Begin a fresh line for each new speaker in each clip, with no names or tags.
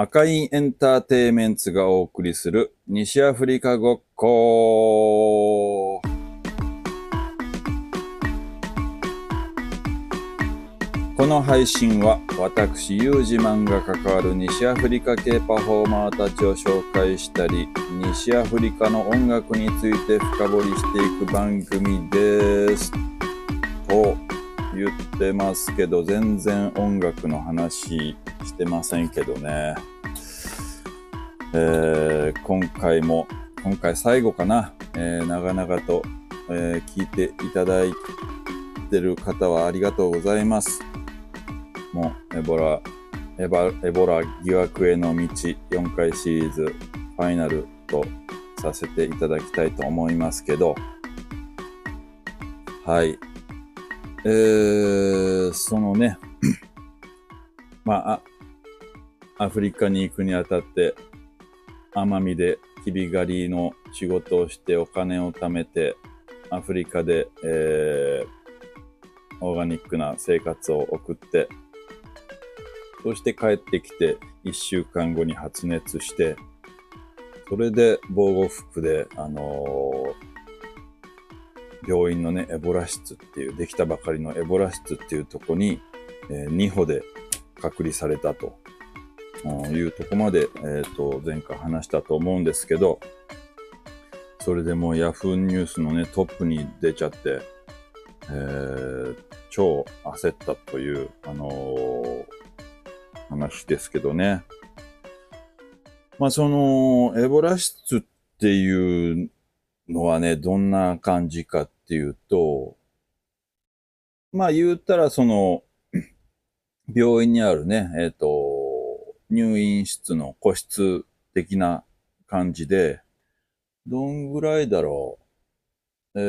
赤いエンターテイメンツがお送りする西アフリカごっこ。この配信は私ユージマンが関わる西アフリカ系パフォーマーたちを紹介したり西アフリカの音楽について深掘りしていく番組です。と言ってますけど全然音楽の話してませんけどね、えー、今回も今回最後かな、えー、長々と、えー、聞いていただいてる方はありがとうございます。もうエボラエバエボラ疑惑への道4回シリーズファイナルとさせていただきたいと思いますけど。はい。えー、そのね まあアフリカに行くにあたって奄美できび狩りの仕事をしてお金を貯めてアフリカで、えー、オーガニックな生活を送ってそして帰ってきて1週間後に発熱して、それで防護服で、あのー、病院のね、エボラ室っていう、できたばかりのエボラ室っていうとこに、えー、2歩で隔離されたというとこまで、えっ、と、前回話したと思うんですけど、それでもうヤフーニュースのね、トップに出ちゃって、えー、超焦ったという、あのー話ですけどね。まあその、エボラ室っていうのはね、どんな感じかっていうと、まあ言ったらその、病院にあるね、えっ、ー、と、入院室の個室的な感じで、どんぐらいだろう。え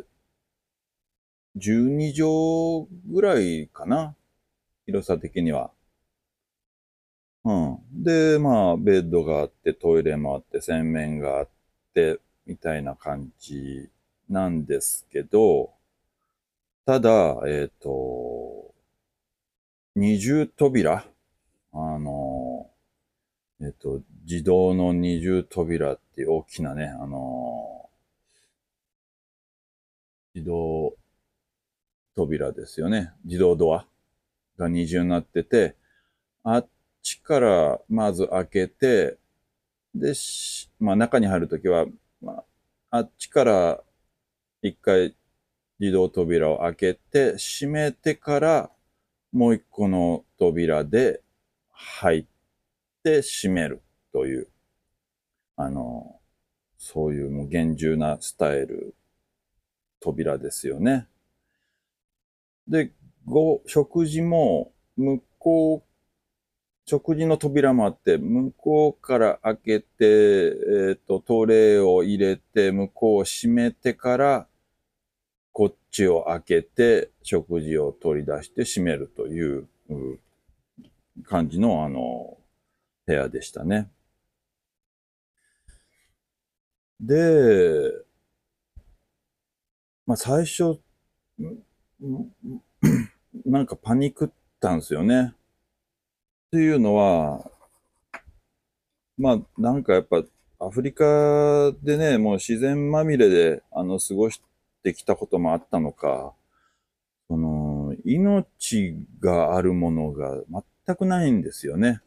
ー、12畳ぐらいかな。広さ的には。うん。で、まあ、ベッドがあって、トイレもあって、洗面があって、みたいな感じなんですけど、ただ、えっ、ー、と、二重扉あの、えっ、ー、と、自動の二重扉っていう大きなね、あの、自動扉ですよね。自動ドアが二重になってて、あっちからまず開けて、で、まあ中に入るときは、まあ、あっちから一回自動扉を開けて、閉めてからもう一個の扉で入って閉めるという、あの、そういうもう厳重なスタイル扉ですよね。で、ご、食事も向こう食事の扉もあって、向こうから開けて、えっ、ー、と、トレーを入れて、向こうを閉めてから、こっちを開けて、食事を取り出して閉めるという感じの、あの、部屋でしたね。で、まあ最初、なんかパニックったんですよね。っていうのは、まあ、なんかやっぱ、アフリカでね、もう自然まみれで、あの、過ごしてきたこともあったのか、その、命があるものが全くないんですよね。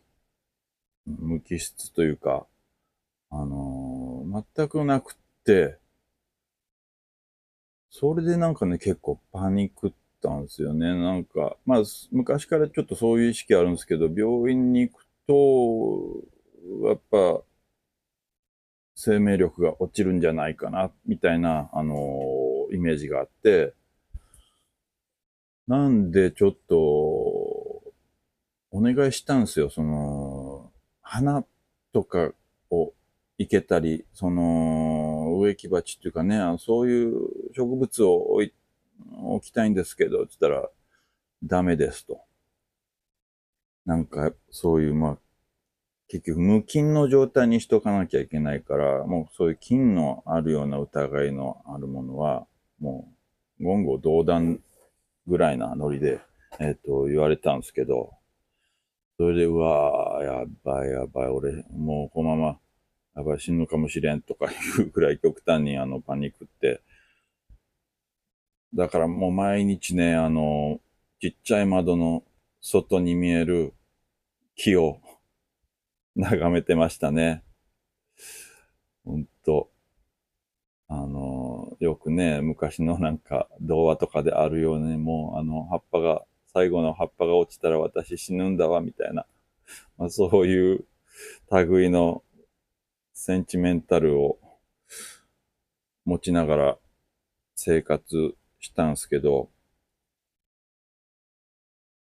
無機質というか、あのー、全くなくって、それでなんかね、結構パニックったんですよね。なんか、まあ、昔からちょっとそういう意識あるんですけど、病院に行くと、やっぱ、生命力が落ちるんじゃないかな、みたいな、あのー、イメージがあって、なんでちょっと、お願いしたんですよ。その、花とかを生けたり、その、植木鉢っていうかね、そういう植物を置い置きたいんですけど、つったら、ダメですと。なんか、そういう、まあ、結局無菌の状態にしとかなきゃいけないから、もうそういう菌のあるような疑いのあるものは、もう、言語道断ぐらいなノリで、えっ、ー、と、言われたんですけど、それで、うわー、やばいやばい、俺、もうこのまま、やばい、死ぬかもしれんとかいうぐらい極端にあのパニックって、だからもう毎日ね、あの、ちっちゃい窓の外に見える木を 眺めてましたね。ほんと。あの、よくね、昔のなんか童話とかであるように、もうあの葉っぱが最後の葉っぱが落ちたら私死ぬんだわ、みたいな、まあ、そういう類のセンチメンタルを持ちながら生活したんですけど、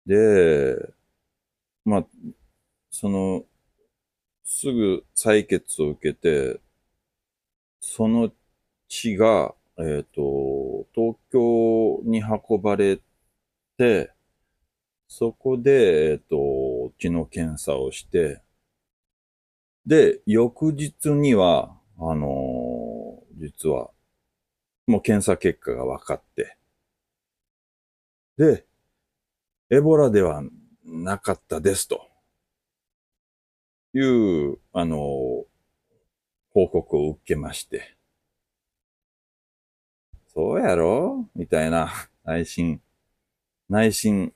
で、まあ、その、すぐ採血を受けて、その血が、えっ、ー、と、東京に運ばれて、そこで、えっと、血の検査をして、で、翌日には、あのー、実は、もう検査結果が分かって、で、エボラではなかったですと、いう、あの、報告を受けまして、そうやろ？みたいな。内心、内心。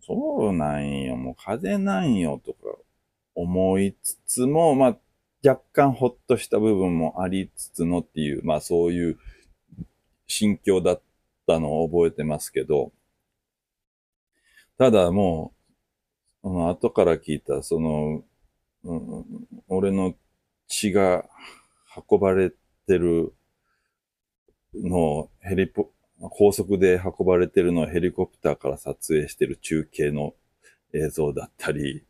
そうなんよ、もう風邪なんよとか。思いつつも、まあ、若干ほっとした部分もありつつのっていう、まあそういう心境だったのを覚えてますけど、ただもう、その後から聞いた、その、うん、俺の血が運ばれてるのをヘリポ、高速で運ばれてるのをヘリコプターから撮影してる中継の映像だったり、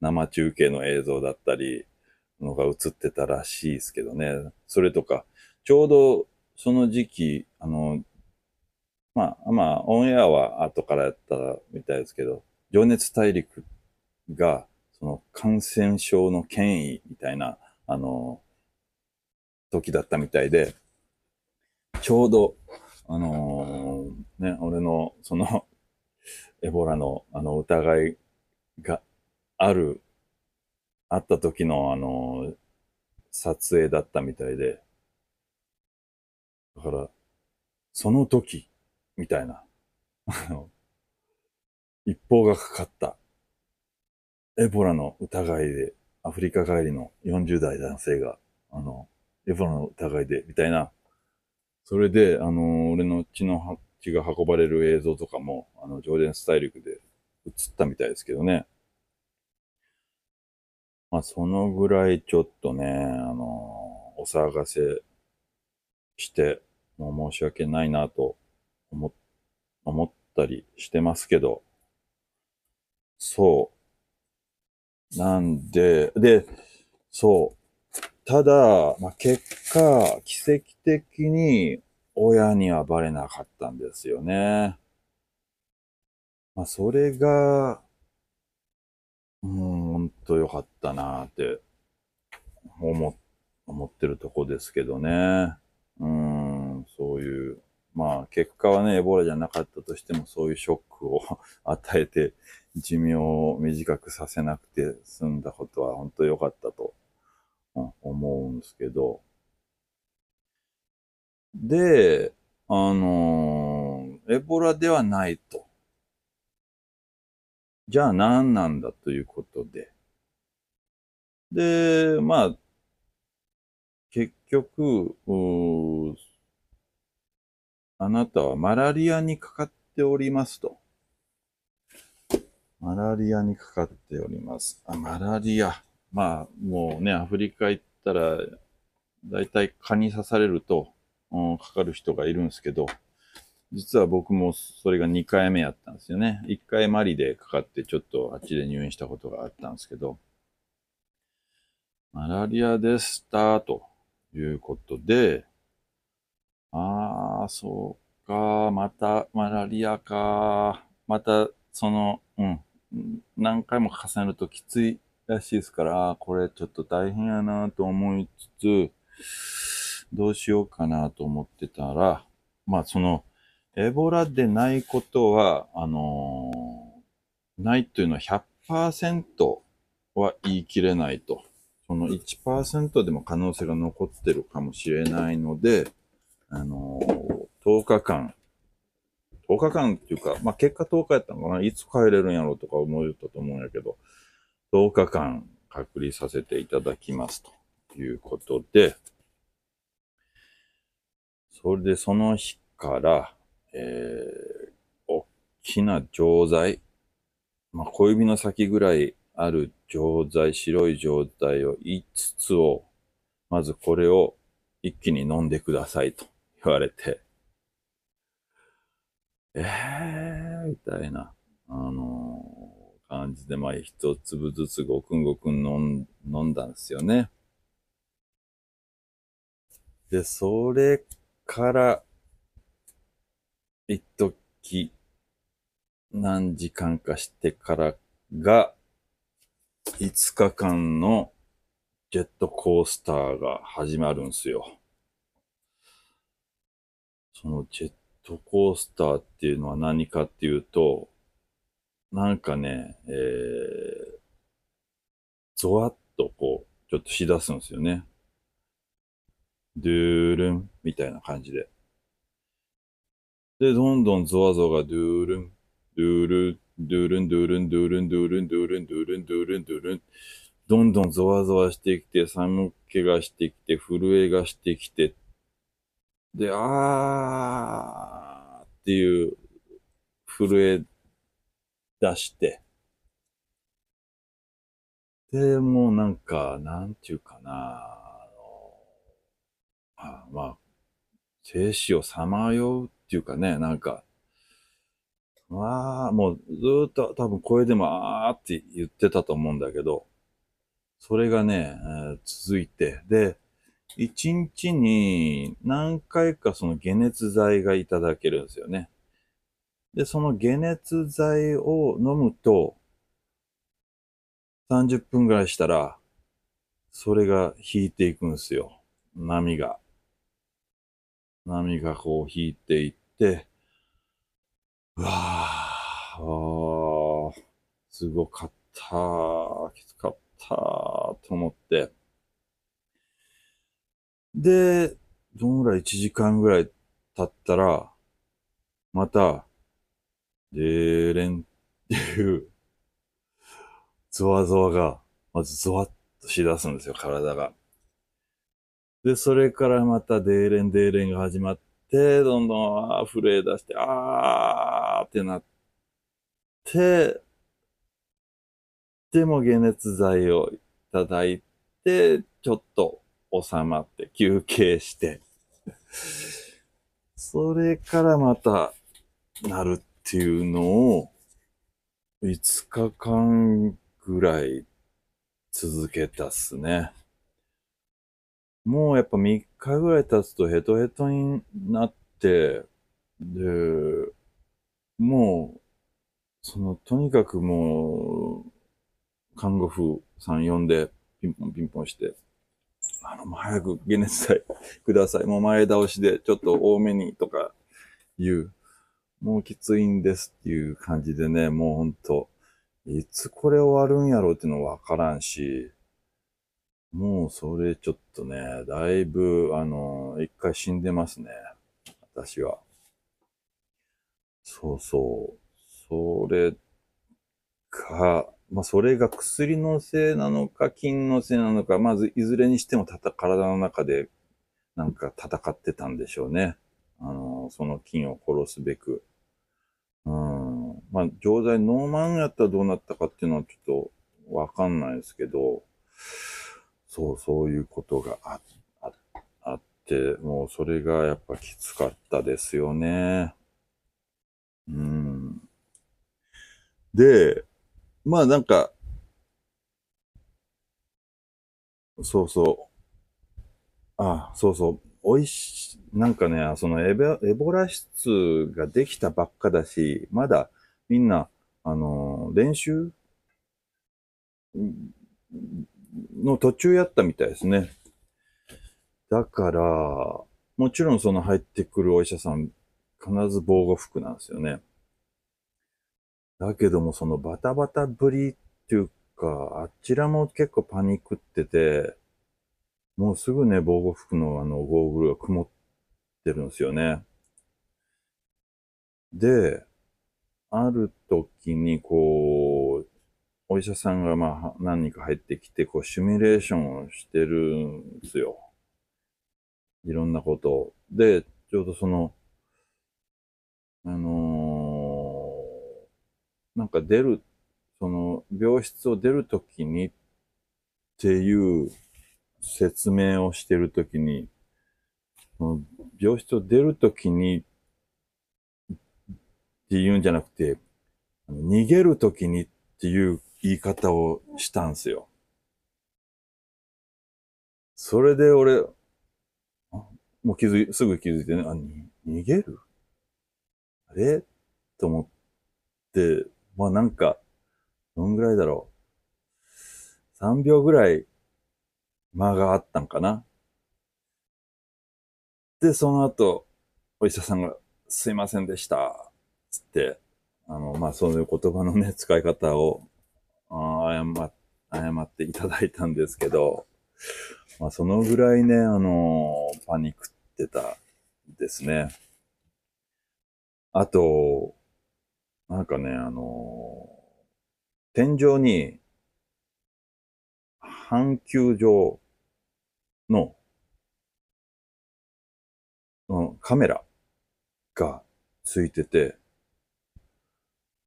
生中継の映像だったり、のが映ってたらしいですけどね。それとか、ちょうどその時期、あの、まあ、まあ、オンエアは後からやったみたいですけど、情熱大陸が、その感染症の権威みたいな、あの、時だったみたいで、ちょうどあのー、ね、俺の、その、エボラの、あの、疑いがある、あった時の、あのー、撮影だったみたいで、だから、その時、みたいな、あの、一報がかかった、エボラの疑いで、アフリカ帰りの40代男性が、あの、エボラの疑いで、みたいな、それで、あの、俺の血の、血が運ばれる映像とかも、あの、ジョーデンスタイルクで映ったみたいですけどね。まあ、そのぐらいちょっとね、あの、お騒がせして、もう申し訳ないなと思、ったりしてますけど、そう。なんで、で、そう。ただ、まあ、結果、奇跡的に親にはバレなかったんですよね。まあ、それが、うん、ほんと良かったなって思、思ってるとこですけどね。うん、そういう、まあ結果はね、エボラじゃなかったとしてもそういうショックを 与えて寿命を短くさせなくて済んだことは本当良かったとうん思うんですけど、で、あのー、エボラではないと。じゃあ何なんだということで。で、まあ、結局、あなたはマラリアにかかっておりますと。マラリアにかかっております。あ、マラリア。まあ、もうね、アフリカ行ったら、だいたい蚊に刺されると、うん、かかる人がいるんですけど、実は僕もそれが2回目やったんですよね。1回マリでかかってちょっとあっちで入院したことがあったんですけど、マラリアでしたということで、ああ、そうか、またマラリアか、またその、うん、何回も重ねるときついらしいですから、これちょっと大変やなと思いつつ、どうしようかなと思ってたら、まあその、エボラでないことは、あのー、ないというのは100%は言い切れないと。その1%でも可能性が残ってるかもしれないので、あのー、10日間、10日間っていうか、まあ、結果10日やったのかな、いつ帰れるんやろうとか思ったと思うんやけど、10日間隔離させていただきますと。いうことで、それでその日から、えー、大きな錠剤、まあ、小指の先ぐらいある錠剤、白い錠剤を5つを、まずこれを一気に飲んでくださいと。言われて、えー、みたいな、あのー、感じで、まあ、一粒ずつごくんごくん飲ん飲んだんですよね。で、それから、一時、何時間かしてからが、5日間のジェットコースターが始まるんすよ。そのジェットコースターっていうのは何かっていうと、なんかね、えー、ゾワッとこう、ちょっとしだすんですよね。ドゥールンみたいな感じで。で、どんどんゾワゾワがドゥールン、ドゥールン、ドゥールン、ドゥールン、ドゥールン、ドゥールン、ドゥールン、ドゥールン、ドゥールン、ドゥールン、どんどんゾワゾワしてきて、寒気がしてきて、震えがしてきて、で、あーっていう震え出して、で、もうなんか、なんていうかな、あの、まあ、生死をさまようっていうかね、なんか、ああ、もうずっと多分声でもあーって言ってたと思うんだけど、それがね、えー、続いて、で、一日に何回かその解熱剤がいただけるんですよね。で、その解熱剤を飲むと、30分ぐらいしたら、それが引いていくんですよ。波が。波がこう引いていって、うわあ、すごかった、きつかった、と思って。で、どのぐらい1時間ぐらい経ったら、また、でーれんっていう、ゾワゾワが、まずゾワッとしだすんですよ、体が。で、それからまたデーレンデーレンが始まって、どんどん震え出して、あーってなって、でも解熱剤をいただいて、ちょっと収まって休憩して、それからまたなるっていうのを、5日間ぐらい続けたっすね。もうやっぱ3日ぐらい経つとヘトヘトになって、で、もう、その、とにかくもう、看護婦さん呼んで、ピンポンピンポンして、あの、もう早く解熱剤ください。もう前倒しでちょっと多めにとか言う。もうきついんですっていう感じでね、もうほんと、いつこれ終わるんやろうっていうのわからんし、もうそれちょっとね、だいぶ、あの、一回死んでますね。私は。そうそう。それか、まあそれが薬のせいなのか、菌のせいなのか、まずいずれにしてもたた体の中でなんか戦ってたんでしょうね。あの、その菌を殺すべく。うん。まあ、錠剤ノーマンやったらどうなったかっていうのはちょっとわかんないですけど、そう、そういうことがあああって、もうそれがやっぱきつかったですよね。うん。で、まあなんか、そうそう。ああ、そうそう。おいし、なんかね、そのエボエボラ室ができたばっかだし、まだみんな、あの練習？の途中やったみたいですね。だから、もちろんその入ってくるお医者さん、必ず防護服なんですよね。だけどもそのバタバタぶりっていうか、あちらも結構パニックってて、もうすぐね、防護服のあの、ゴーグルが曇ってるんですよね。で、ある時にこう、お医者さんがまあ何人か入ってきて、こう、シミュレーションをしてるんですよ。いろんなことを。で、ちょうどその、あのー、なんか出る、その、病室を出るときにっていう説明をしてるときに、病室を出るときにって言うんじゃなくて、逃げるときにっていう言い方をしたんすよ。それで俺、もう気づい、すぐ気づいてね、あ、逃げる？あれ？と思って、まあなんか、どんぐらいだろう。3秒ぐらい間があったんかな。で、その後、お医者さんが、すいませんでした。つって、あの、まあ、そういう言葉のね、使い方を、あ謝、謝っていただいたんですけど、まあ、そのぐらいね、あの、パニックってたですね。あと、なんかね、あの、天井に、半球状の、カメラがついてて、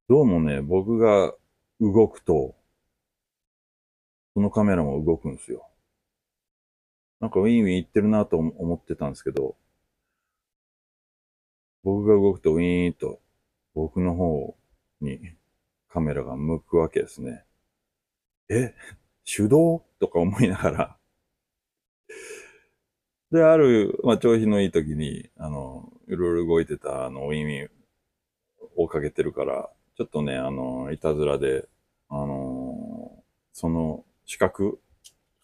どうもね、僕が動くと、そのカメラも動くんですよ。なんかウィンウィン言ってるなと思ってたんですけど、僕が動くとウィーンと僕の方にカメラが向くわけですね。え？手動？とか思いながら。で、ある、まあ、調子のいい時に、あの、いろいろ動いてた、あの、ウィンウィン追っかけてるから、ちょっとね、あの、いたずらで、あの、その死角、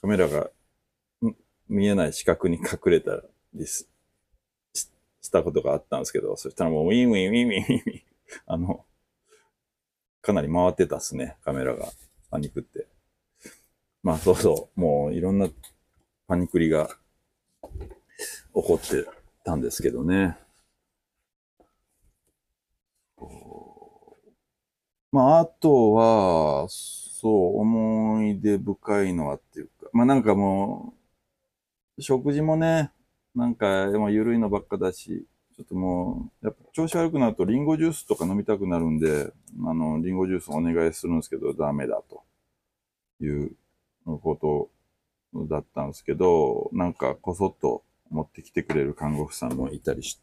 カメラが見えない死角に隠れたりししたことがあったんですけど、そしたらもうウィンウィンウィンウィンウィン、あの、かなり回ってたっすね、カメラが。パニクって。まあそうそう、もういろんなパニクリが起こってたんですけどね。まあ、あとは、そう、思い出深いのはっていうか、まあなんかもう、食事もね、なんか、もう緩いのばっかだし、ちょっともう、やっぱ調子悪くなるとリンゴジュースとか飲みたくなるんで、あの、リンゴジュースお願いするんですけど、ダメだということだったんですけど、なんかこそっと持ってきてくれる看護婦さんもいたりし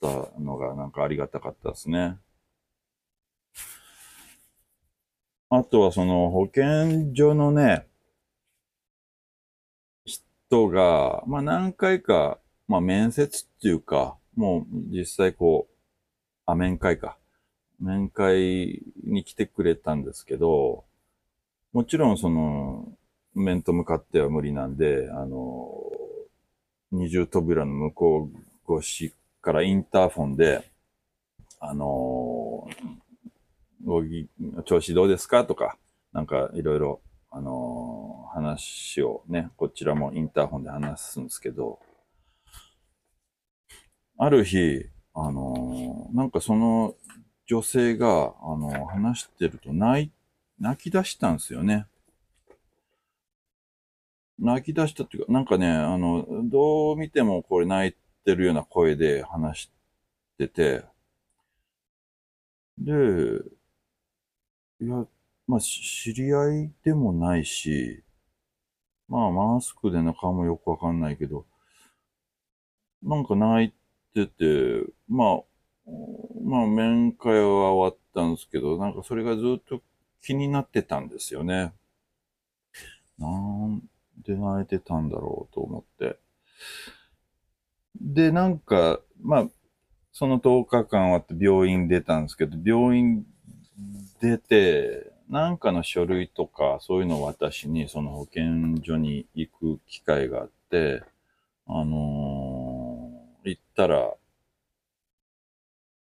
たのがなんかありがたかったですね。あとはその保健所のね、人が、まあ何回か、まあ面接っていうか、もう実際こう、あ、面会か。面会に来てくれたんですけど、もちろんその、面と向かっては無理なんで、あの、二重扉の向こう越しからインターフォンで、あの調子どうですか？とか、なんかいろいろ、あの、話をね、こちらもインターホンで話すんですけど、ある日、あのー、なんかその女性が、あのー、話してると泣い、泣き出したんですよね。泣き出したっていうか、なんかね、あの、どう見てもこれ泣いてるような声で話してて、で、いや、まあ、知り合いでもないし、まあ、マスクでの顔もよくわかんないけど、なんか泣いてて、まあ、まあ、面会は終わったんですけど、なんかそれがずっと気になってたんですよね。なんで泣いてたんだろうと思って。で、なんか、まあ、その10日間終わって病院出たんですけど、病院出て、なんかの書類とか、そういうのを私に、その保健所に行く機会があって、あのー、行ったら、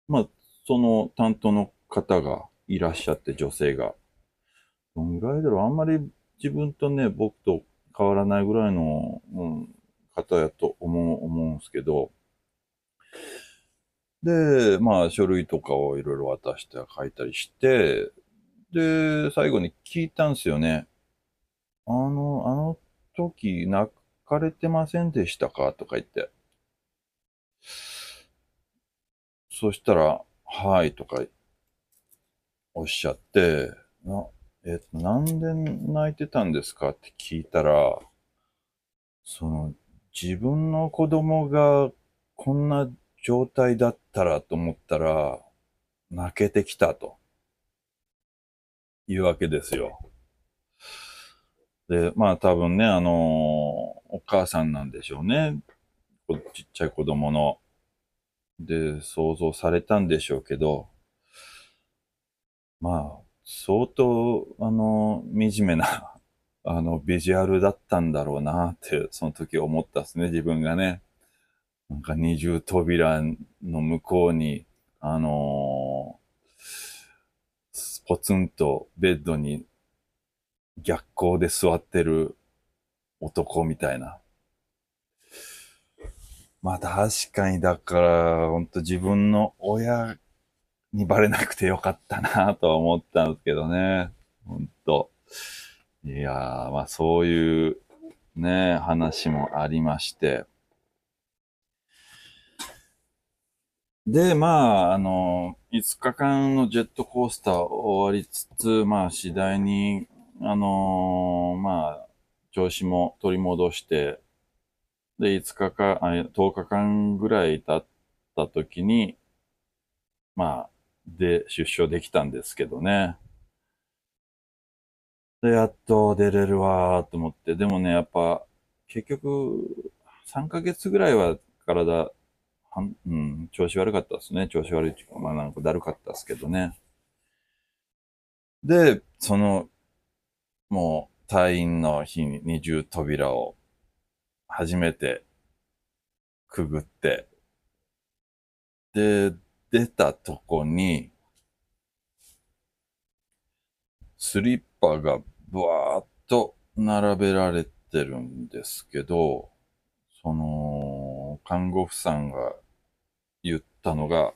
まあ、その担当の方がいらっしゃって、女性が。どんぐらいだろうあんまり自分とね、僕と変わらないぐらいの、うん、方やと思う、思うんですけど、で、まあ、書類とかをいろいろ渡して書いたりして、で、最後に聞いたんですよね。あの、あの時泣かれてませんでしたか？とか言って。そしたら、はいとかおっしゃって、な、えっと、なんで泣いてたんですかって聞いたら、その、自分の子供がこんな状態だったらと思ったら、泣けてきたと。いうわけですよ。で、まあ多分ね、あの、お母さんなんでしょうね。ちっちゃい子供の。で、想像されたんでしょうけど、まあ、相当、あの、惨めな、あの、ビジュアルだったんだろうなって、その時思ったっすね、自分がね。なんか二重扉の向こうに、あのー、ポツンとベッドに逆光で座ってる男みたいな。まあ確かにだから、ほんと自分の親にバレなくてよかったなとは思ったんですけどね。ほんと。いやー、まあそういうね、話もありまして。で、まあ、あの、5日間のジェットコースター終わりつつ、まあ次第に、あのー、まあ、調子も取り戻して、で、5日か、あ10日間ぐらい経った時に、まあ、で出所できたんですけどね。で、やっと出れるわーと思って、でもね、やっぱ、結局、3ヶ月ぐらいは体、はんうん、調子悪かったですね。調子悪いっていうか、まあなんかだるかったですけどね。で、その、もう退院の日に二重扉を初めてくぐって、で、出たとこに、スリッパがブワーっと並べられてるんですけど、その、看護婦さんが言ったのが、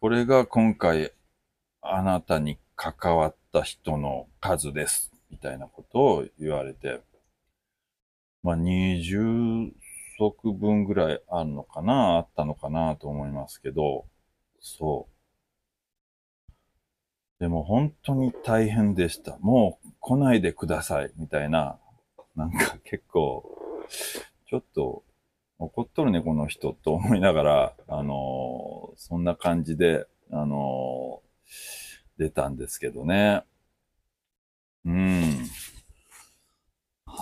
これが今回あなたに関わった人の数です。みたいなことを言われて、まあ、20足分ぐらいあるのかな、あったのかなと思いますけど、そう。でも本当に大変でした。もう来ないでください、みたいな、なんか結構、ちょっと怒っとるね、この人と思いながら、あのー、そんな感じで、あのー、出たんですけどね。うん。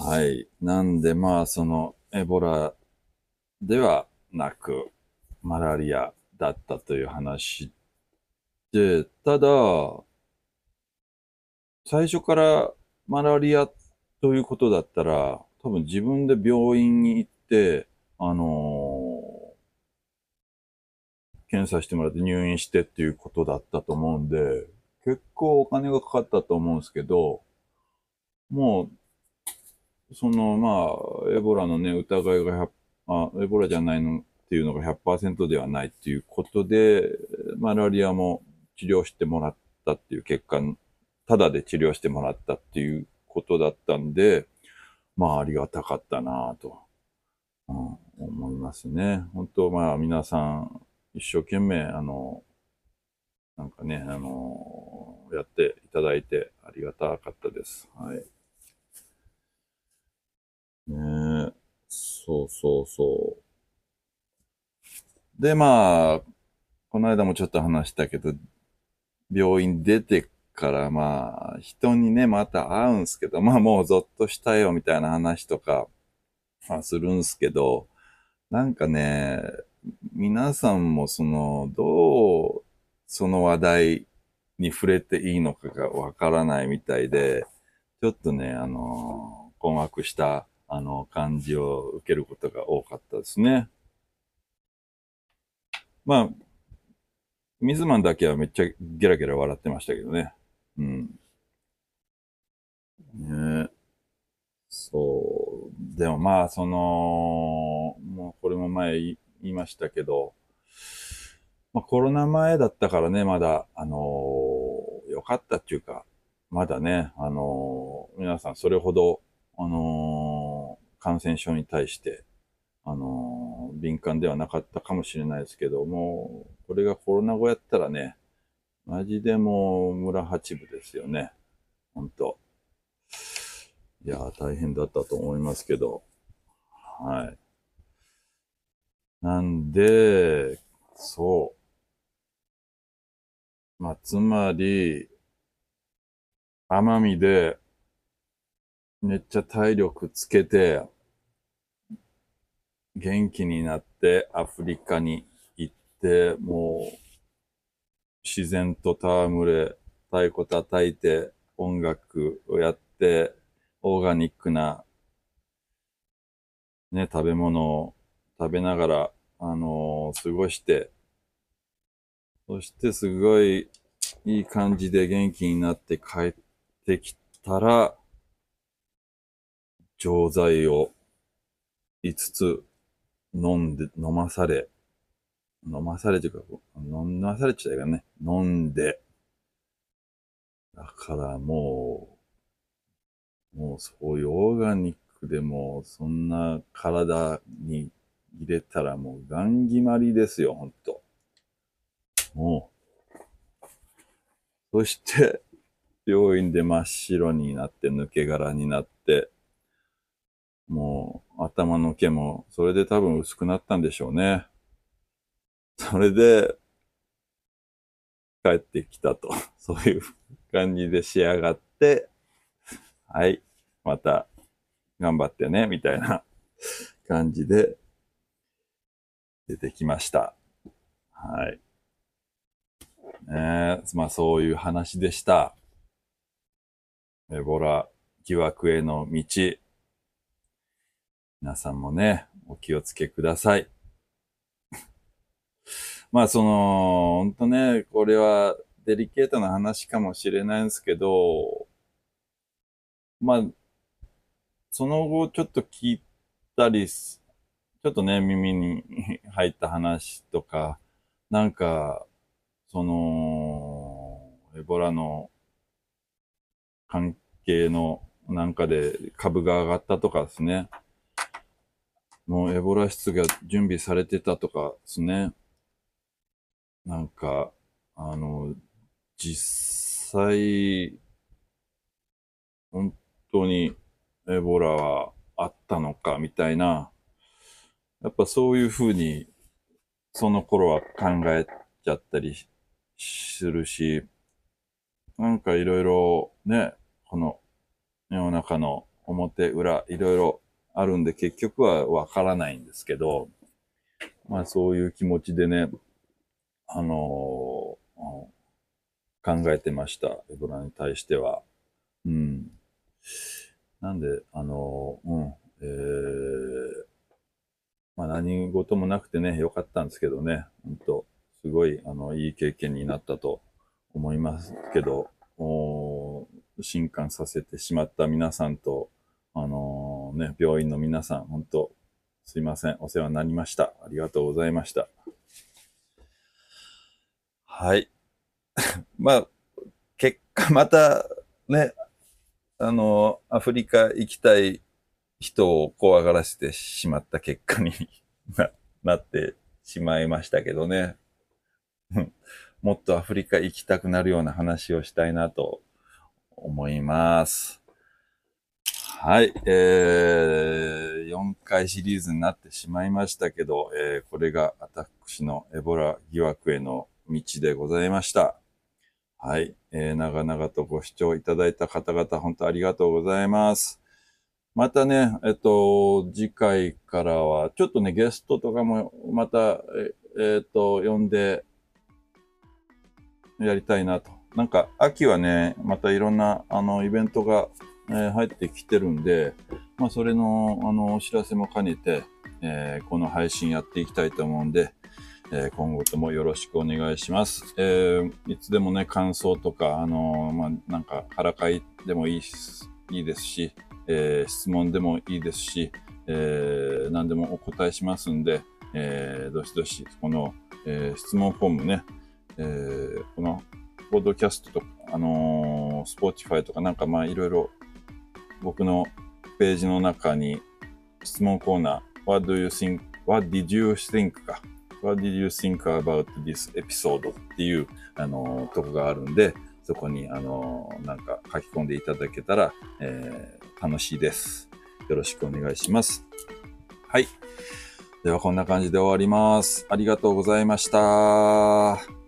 はい。なんで、まあ、その、エボラではなく、マラリアだったという話で、ただ、最初からマラリアということだったら、多分自分で病院に行って、あのー、検査してもらって入院してっていうことだったと思うんで、結構お金がかかったと思うんですけど、もう、その、まあ、エボラのね、疑いがあ、エボラじゃないのっていうのが100%ではないっていうことで、マラリアも治療してもらったっていう結果、ただで治療してもらったっていうことだったんで、まあ、ありがたかったなと、うん、思いますね。本当、まあ、皆さん、一生懸命、あの、なんかね、あの、やっていただいてありがたかったです。はい。ねそうそうそう。で、まあ、この間もちょっと話したけど、病院出てからまあ、人にね、また会うんすけど、まあもうゾッとしたよみたいな話とか、まあするんすけど、なんかね、皆さんもその、どう、その話題に触れていいのかがわからないみたいで、ちょっとね、あの、困惑したあの、感じを受けることが多かったですね。まあ、水マンだけはめっちゃゲラゲラ笑ってましたけどね。うん。ねそう。でもまあ、その、もうこれも前言いましたけど、まあコロナ前だったからね、まだ、あのー、よかったっていうか、まだね、あのー、皆さんそれほど、あのー、感染症に対して、あの敏感ではなかったかもしれないですけども、これがコロナ後やったらね、マジでもう村八部ですよね。ほんと。いや大変だったと思いますけど。はい。なんで、そう。まあ、つまり、奄美で、めっちゃ体力つけて、元気になってアフリカに行って、もう、自然と戯れ、太鼓叩いて、音楽をやって、オーガニックな、ね、食べ物を食べながら、あのー、過ごして、そしてすごいいい感じで元気になって帰ってきたら、錠剤を5つ飲んで、飲まされ、飲まされというか、飲まされちゃうからね、飲んで、だからもう、もうそういうオーガニックでも、そんな体に入れたらもうガン決まりですよ、ほんと。もう。そして、病院で真っ白になって抜け殻になって、もう頭の毛もそれで多分薄くなったんでしょうね。それで、帰ってきたと。そういう感じで仕上がって、はい、また頑張ってね、みたいな感じで出てきました。はい。ねえまあそういう話でした。エボラ疑惑への道。皆さんもね、お気をつけください。まあその、ほんとね、これはデリケートな話かもしれないんですけど、まあ、その後ちょっと聞いたりちょっとね、耳に 入った話とか、なんか、その、エボラの関係のなんかで株が上がったとかですね。もうエボラ室が準備されてたとかですね。なんか、あの、実際、本当にエボラはあったのかみたいな、やっぱそういうふうに、その頃は考えちゃったりするし、なんかいろいろね、この世の中の表裏いろいろあるんで結局はわからないんですけど、まあそういう気持ちでね、あのー、考えてました。エボラに対しては。うん。なんで、あの、うん、えー、まあ何事もなくてね、よかったんですけどね、本当すごい、あの、いい経験になったと思いますけど、お震撼させてしまった皆さんと、あのー、ね、病院の皆さん、本当すいません。お世話になりました。ありがとうございました。はい。まあ、結果、また、ね、あの、アフリカ行きたい人を怖がらせてしまった結果に ななってしまいましたけどね。もっとアフリカ行きたくなるような話をしたいなと思います。はい。えー、4回シリーズになってしまいましたけど、えー、これが私のエボラ疑惑への道でございました。はい。えー、長々とご視聴いただいた方々、本当ありがとうございます。またね、えっと、次回からは、ちょっとね、ゲストとかも、また、ええっと、呼んで、やりたいなと。なんか、秋はね、またいろんな、あの、イベントが、えー、入ってきてるんで、まあ、それの、あの、お知らせも兼ねて、えー、この配信やっていきたいと思うんで、え、今後ともよろしくお願いします。え、いつでもね、感想とか、あの、まあ、なんか、からかいでもいいいいですし、え質問でもいいですし、え何でもお答えしますんで、えどしどし、この、え質問フォームね、えこの、ポッドキャストとか、あのー、スポーティファイとかなんかまあいろいろ僕のページの中に質問コーナー、What do you think, what did you think か。What did you think about this episode? っていう、あのーとこがあるんで、そこに、あのーなんか書き込んでいただけたら、えー楽しいです。よろしくお願いします。はい。ではこんな感じで終わります。ありがとうございました。